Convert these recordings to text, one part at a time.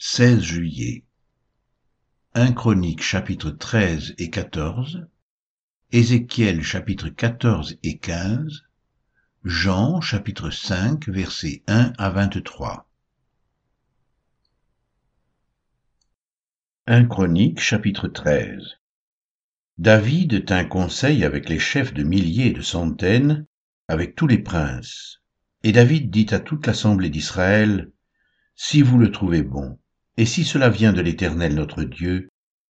16 juillet. 1 Chronique chapitre 13 et 14, Ézéchiel chapitre 14 et 15, Jean chapitre 5 versets 1 à 23. 1 Chronique chapitre 13 David tint conseil avec les chefs de milliers et de centaines, avec tous les princes. Et David dit à toute l'assemblée d'Israël, Si vous le trouvez bon, et si cela vient de l'Éternel notre Dieu,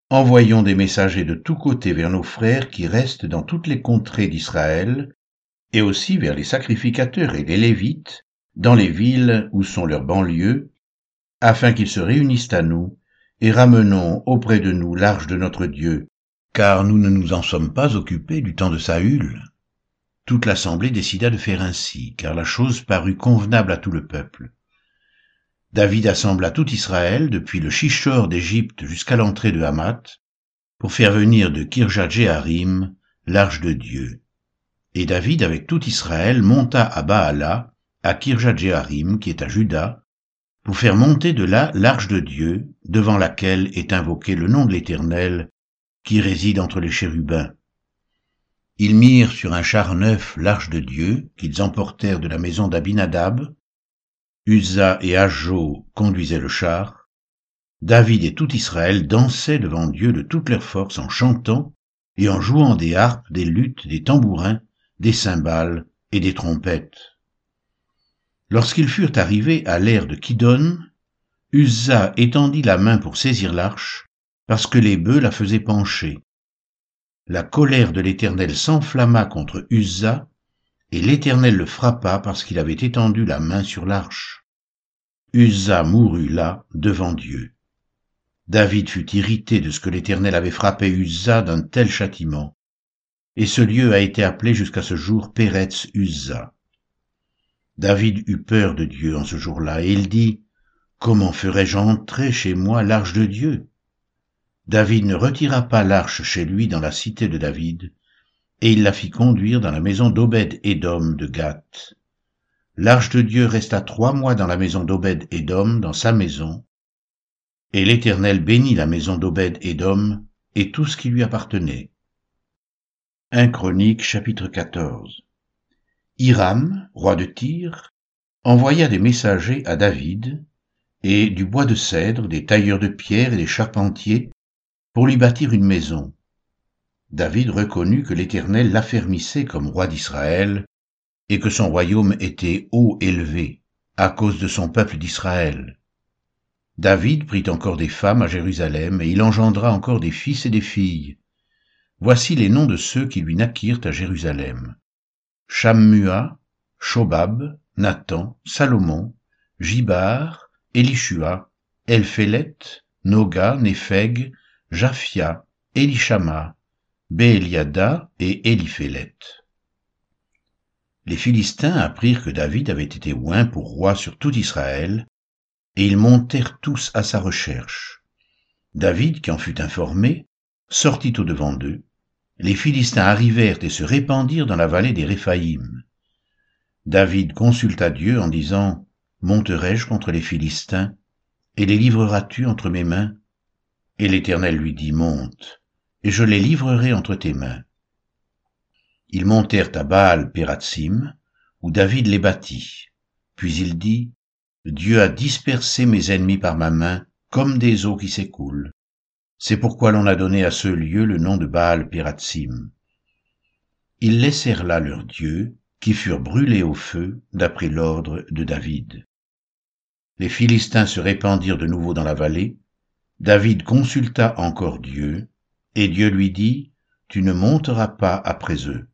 envoyons des messagers de tous côtés vers nos frères qui restent dans toutes les contrées d'Israël, et aussi vers les sacrificateurs et les Lévites, dans les villes où sont leurs banlieues, afin qu'ils se réunissent à nous, et ramenons auprès de nous l'arche de notre Dieu, car nous ne nous en sommes pas occupés du temps de Saül. Toute l'assemblée décida de faire ainsi, car la chose parut convenable à tout le peuple. David assembla tout Israël, depuis le Chichor d'Égypte jusqu'à l'entrée de Hamath, pour faire venir de Kirjat-Jéharim l'arche de Dieu. Et David, avec tout Israël, monta à Baala, à Kirjat-Jéharim, qui est à Juda, pour faire monter de là l'arche de Dieu, devant laquelle est invoqué le nom de l'Éternel, qui réside entre les chérubins. Ils mirent sur un char neuf l'arche de Dieu, qu'ils emportèrent de la maison d'Abinadab, Uza et Ajo conduisaient le char. David et tout Israël dansaient devant Dieu de toute leur force en chantant et en jouant des harpes, des luttes, des tambourins, des cymbales et des trompettes. Lorsqu'ils furent arrivés à l'ère de Kidon, Uza étendit la main pour saisir l'arche, parce que les bœufs la faisaient pencher. La colère de l'Éternel s'enflamma contre Uza, et l'Éternel le frappa parce qu'il avait étendu la main sur l'arche. Uza mourut là devant Dieu. David fut irrité de ce que l'Éternel avait frappé Uza d'un tel châtiment, et ce lieu a été appelé jusqu'à ce jour Péretz Uza. David eut peur de Dieu en ce jour-là, et il dit, Comment ferais-je entrer chez moi l'arche de Dieu? David ne retira pas l'arche chez lui dans la cité de David, et il la fit conduire dans la maison d'Obed Édom de Gath. L'arche de Dieu resta trois mois dans la maison d'Obed Édom, dans sa maison, et l'Éternel bénit la maison d'Obed Édom et tout ce qui lui appartenait. 1 Chronique chapitre 14 Hiram, roi de Tyr, envoya des messagers à David, et du bois de cèdre, des tailleurs de pierre et des charpentiers, pour lui bâtir une maison. David reconnut que l'Éternel l'affermissait comme roi d'Israël, et que son royaume était haut élevé, à cause de son peuple d'Israël. David prit encore des femmes à Jérusalem, et il engendra encore des fils et des filles. Voici les noms de ceux qui lui naquirent à Jérusalem. Shammua, Shobab, Nathan, Salomon, Jibar, Elishua, Elphélet, Noga, Népheg, Japhia, Elishama, Béliada et Éliphélet. Les Philistins apprirent que David avait été oint pour roi sur tout Israël, et ils montèrent tous à sa recherche. David, qui en fut informé, sortit au-devant d'eux. Les Philistins arrivèrent et se répandirent dans la vallée des Réphaïm. David consulta Dieu en disant, Monterai-je contre les Philistins, et les livreras-tu entre mes mains? Et l'Éternel lui dit, Monte et je les livrerai entre tes mains. Ils montèrent à Baal Pératsim, où David les bâtit. Puis il dit, Dieu a dispersé mes ennemis par ma main, comme des eaux qui s'écoulent. C'est pourquoi l'on a donné à ce lieu le nom de Baal Pératsim. Ils laissèrent là leurs dieux, qui furent brûlés au feu, d'après l'ordre de David. Les Philistins se répandirent de nouveau dans la vallée. David consulta encore Dieu, et Dieu lui dit, Tu ne monteras pas après eux.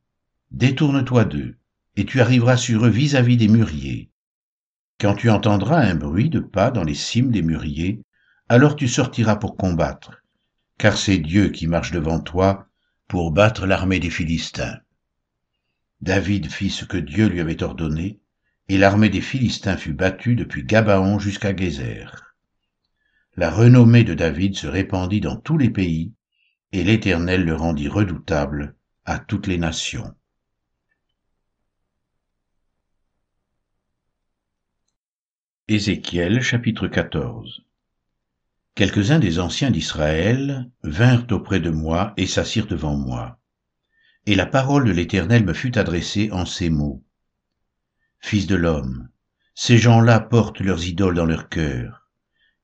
Détourne-toi d'eux, et tu arriveras sur eux vis-à-vis des mûriers. Quand tu entendras un bruit de pas dans les cimes des mûriers, alors tu sortiras pour combattre, car c'est Dieu qui marche devant toi pour battre l'armée des Philistins. David fit ce que Dieu lui avait ordonné, et l'armée des Philistins fut battue depuis Gabaon jusqu'à Gézer. La renommée de David se répandit dans tous les pays, et l'Éternel le rendit redoutable à toutes les nations. Ézéchiel chapitre 14 quelques-uns des anciens d'Israël vinrent auprès de moi et s'assirent devant moi. Et la parole de l'Éternel me fut adressée en ces mots. Fils de l'homme, ces gens-là portent leurs idoles dans leur cœur,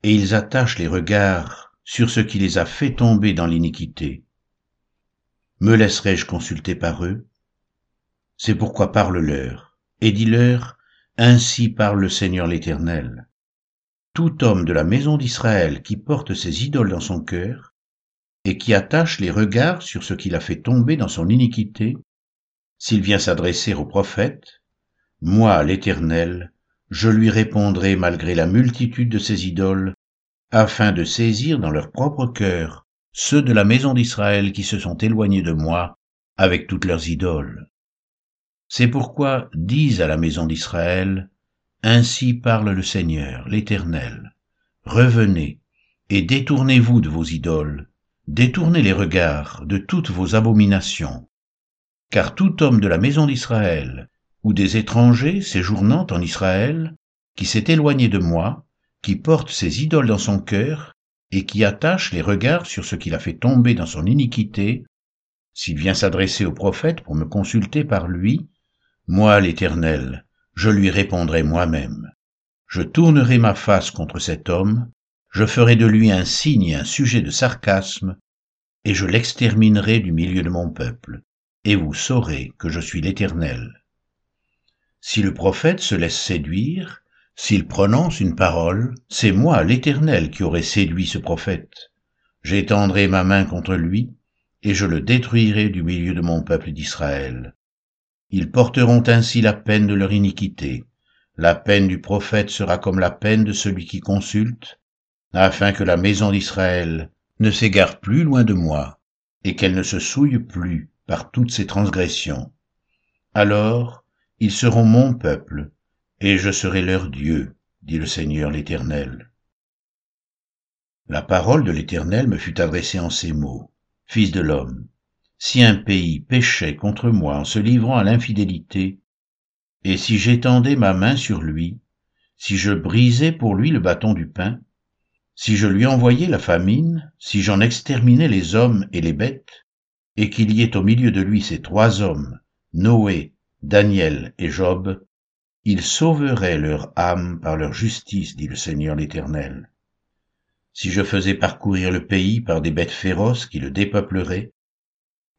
et ils attachent les regards sur ce qui les a fait tomber dans l'iniquité. Me laisserai-je consulter par eux? C'est pourquoi parle-leur, et dis-leur, Ainsi parle le Seigneur l'Éternel. Tout homme de la maison d'Israël qui porte ses idoles dans son cœur, et qui attache les regards sur ce qu'il a fait tomber dans son iniquité, s'il vient s'adresser au prophète, moi, l'Éternel, je lui répondrai malgré la multitude de ses idoles, afin de saisir dans leur propre cœur ceux de la maison d'Israël qui se sont éloignés de moi avec toutes leurs idoles. C'est pourquoi dis à la maison d'Israël, Ainsi parle le Seigneur, l'Éternel. Revenez, et détournez-vous de vos idoles, détournez les regards de toutes vos abominations. Car tout homme de la maison d'Israël, ou des étrangers séjournant en Israël, qui s'est éloigné de moi, qui porte ses idoles dans son cœur, et qui attache les regards sur ce qu'il a fait tomber dans son iniquité, s'il vient s'adresser au prophète pour me consulter par lui, moi l'Éternel, je lui répondrai moi-même. Je tournerai ma face contre cet homme, je ferai de lui un signe et un sujet de sarcasme, et je l'exterminerai du milieu de mon peuple, et vous saurez que je suis l'Éternel. Si le prophète se laisse séduire, s'il prononce une parole, c'est moi, l'Éternel, qui aurai séduit ce prophète. J'étendrai ma main contre lui, et je le détruirai du milieu de mon peuple d'Israël. Ils porteront ainsi la peine de leur iniquité. La peine du prophète sera comme la peine de celui qui consulte, afin que la maison d'Israël ne s'égare plus loin de moi, et qu'elle ne se souille plus par toutes ses transgressions. Alors ils seront mon peuple, et je serai leur Dieu, dit le Seigneur l'Éternel. La parole de l'Éternel me fut adressée en ces mots. Fils de l'homme, si un pays péchait contre moi en se livrant à l'infidélité, et si j'étendais ma main sur lui, si je brisais pour lui le bâton du pain, si je lui envoyais la famine, si j'en exterminais les hommes et les bêtes, et qu'il y ait au milieu de lui ces trois hommes, Noé, Daniel et Job, ils sauveraient leur âme par leur justice, dit le Seigneur l'Éternel. Si je faisais parcourir le pays par des bêtes féroces qui le dépeupleraient,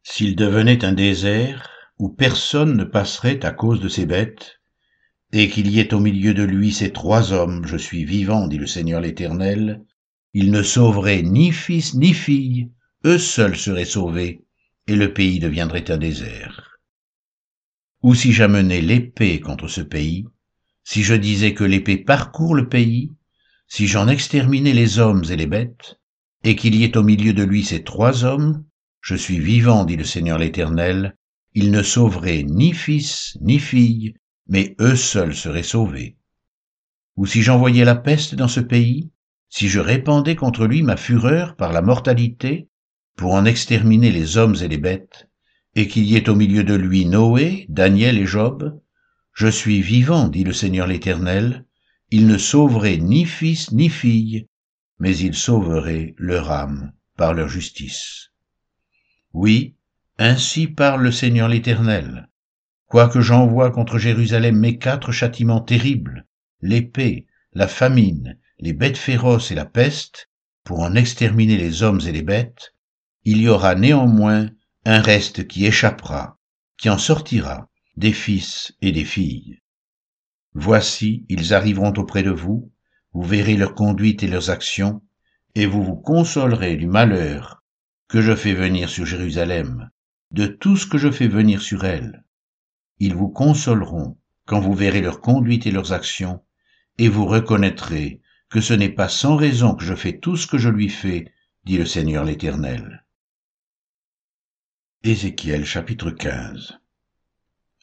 s'il devenait un désert où personne ne passerait à cause de ces bêtes, et qu'il y ait au milieu de lui ces trois hommes, je suis vivant, dit le Seigneur l'Éternel, ils ne sauveraient ni fils ni fille, eux seuls seraient sauvés, et le pays deviendrait un désert. Ou si j'amenais l'épée contre ce pays, si je disais que l'épée parcourt le pays, si j'en exterminais les hommes et les bêtes, et qu'il y ait au milieu de lui ces trois hommes, je suis vivant, dit le Seigneur l'Éternel, ils ne sauveraient ni fils ni fille, mais eux seuls seraient sauvés. Ou si j'envoyais la peste dans ce pays, si je répandais contre lui ma fureur par la mortalité, pour en exterminer les hommes et les bêtes, et qu'il y ait au milieu de lui Noé, Daniel et Job, je suis vivant, dit le Seigneur l'Éternel, ils ne sauveraient ni fils ni fille, mais ils sauveraient leur âme par leur justice. Oui, ainsi parle le Seigneur l'Éternel. Quoique j'envoie contre Jérusalem mes quatre châtiments terribles, l'épée, la famine, les bêtes féroces et la peste, pour en exterminer les hommes et les bêtes, il y aura néanmoins un reste qui échappera, qui en sortira, des fils et des filles. Voici, ils arriveront auprès de vous, vous verrez leur conduite et leurs actions, et vous vous consolerez du malheur que je fais venir sur Jérusalem, de tout ce que je fais venir sur elle. Ils vous consoleront quand vous verrez leur conduite et leurs actions, et vous reconnaîtrez que ce n'est pas sans raison que je fais tout ce que je lui fais, dit le Seigneur l'Éternel. Ézéchiel chapitre 15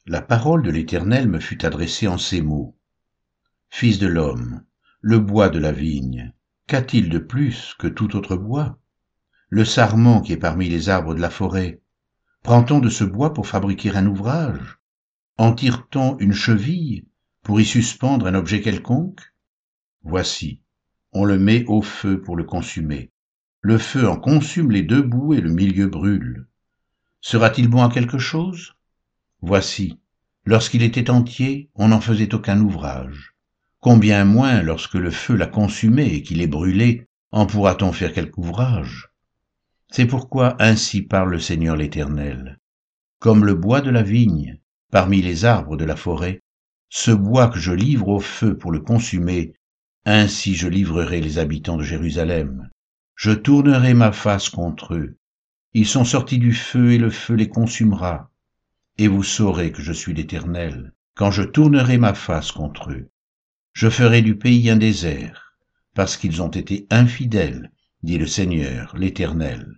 La parole de l'Éternel me fut adressée en ces mots. Fils de l'homme, le bois de la vigne, qu'a-t-il de plus que tout autre bois? Le sarment qui est parmi les arbres de la forêt Prend-on de ce bois pour fabriquer un ouvrage? En tire-t-on une cheville pour y suspendre un objet quelconque? Voici, on le met au feu pour le consumer. Le feu en consume les deux bouts et le milieu brûle. Sera-t-il bon à quelque chose? Voici, lorsqu'il était entier, on n'en faisait aucun ouvrage. Combien moins lorsque le feu l'a consumé et qu'il est brûlé, en pourra-t-on faire quelque ouvrage? C'est pourquoi ainsi parle le Seigneur l'Éternel. Comme le bois de la vigne, parmi les arbres de la forêt, ce bois que je livre au feu pour le consumer, ainsi je livrerai les habitants de Jérusalem. Je tournerai ma face contre eux. Ils sont sortis du feu et le feu les consumera. Et vous saurez que je suis l'Éternel, quand je tournerai ma face contre eux. Je ferai du pays un désert, parce qu'ils ont été infidèles, dit le Seigneur, l'Éternel.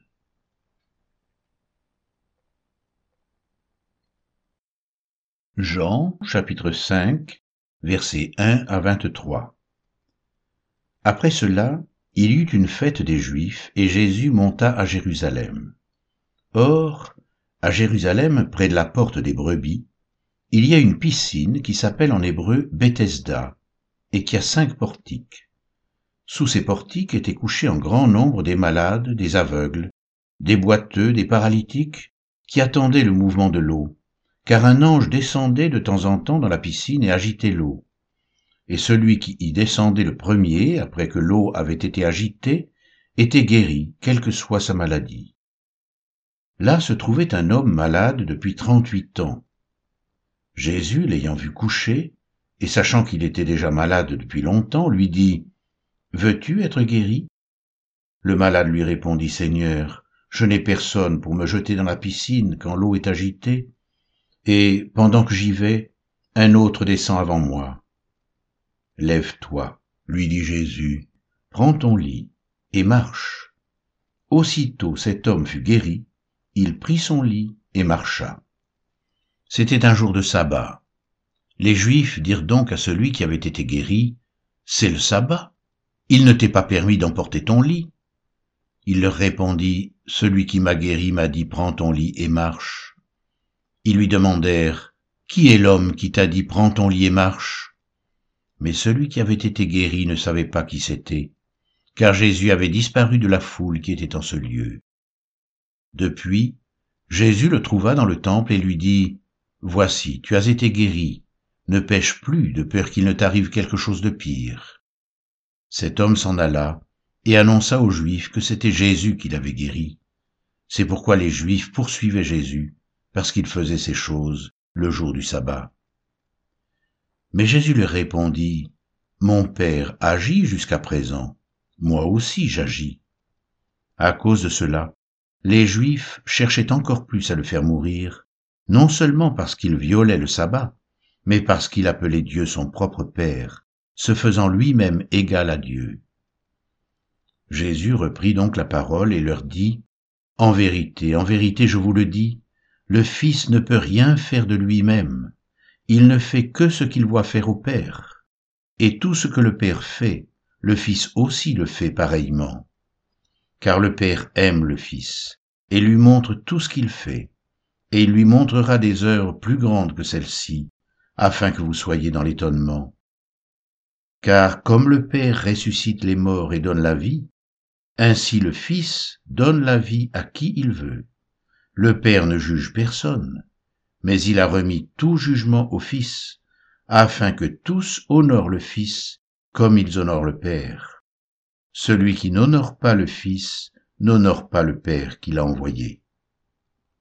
Jean chapitre 5 versets 1 à 23 Après cela, il y eut une fête des Juifs, et Jésus monta à Jérusalem. Or, à Jérusalem, près de la porte des brebis, il y a une piscine qui s'appelle en hébreu Bethesda, et qui a cinq portiques. Sous ces portiques étaient couchés en grand nombre des malades, des aveugles, des boiteux, des paralytiques, qui attendaient le mouvement de l'eau car un ange descendait de temps en temps dans la piscine et agitait l'eau. Et celui qui y descendait le premier, après que l'eau avait été agitée, était guéri, quelle que soit sa maladie. Là se trouvait un homme malade depuis trente-huit ans. Jésus, l'ayant vu coucher, et sachant qu'il était déjà malade depuis longtemps, lui dit, Veux-tu être guéri? Le malade lui répondit, Seigneur, je n'ai personne pour me jeter dans la piscine quand l'eau est agitée et pendant que j'y vais, un autre descend avant moi. Lève-toi, lui dit Jésus, prends ton lit et marche. Aussitôt cet homme fut guéri, il prit son lit et marcha. C'était un jour de sabbat. Les Juifs dirent donc à celui qui avait été guéri, C'est le sabbat, il ne t'est pas permis d'emporter ton lit. Il leur répondit, Celui qui m'a guéri m'a dit, Prends ton lit et marche. Ils lui demandèrent, Qui est l'homme qui t'a dit prends ton lit et marche? Mais celui qui avait été guéri ne savait pas qui c'était, car Jésus avait disparu de la foule qui était en ce lieu. Depuis, Jésus le trouva dans le temple et lui dit, Voici, tu as été guéri, ne pêche plus de peur qu'il ne t'arrive quelque chose de pire. Cet homme s'en alla et annonça aux Juifs que c'était Jésus qui l'avait guéri. C'est pourquoi les Juifs poursuivaient Jésus parce qu'il faisait ces choses le jour du sabbat. Mais Jésus leur répondit, Mon Père agit jusqu'à présent, moi aussi j'agis. À cause de cela, les Juifs cherchaient encore plus à le faire mourir, non seulement parce qu'il violait le sabbat, mais parce qu'il appelait Dieu son propre Père, se faisant lui-même égal à Dieu. Jésus reprit donc la parole et leur dit, En vérité, en vérité, je vous le dis, le Fils ne peut rien faire de lui-même, il ne fait que ce qu'il voit faire au Père. Et tout ce que le Père fait, le Fils aussi le fait pareillement. Car le Père aime le Fils, et lui montre tout ce qu'il fait, et il lui montrera des œuvres plus grandes que celles-ci, afin que vous soyez dans l'étonnement. Car comme le Père ressuscite les morts et donne la vie, ainsi le Fils donne la vie à qui il veut. Le Père ne juge personne, mais il a remis tout jugement au Fils, afin que tous honorent le Fils comme ils honorent le Père. Celui qui n'honore pas le Fils n'honore pas le Père qui l'a envoyé.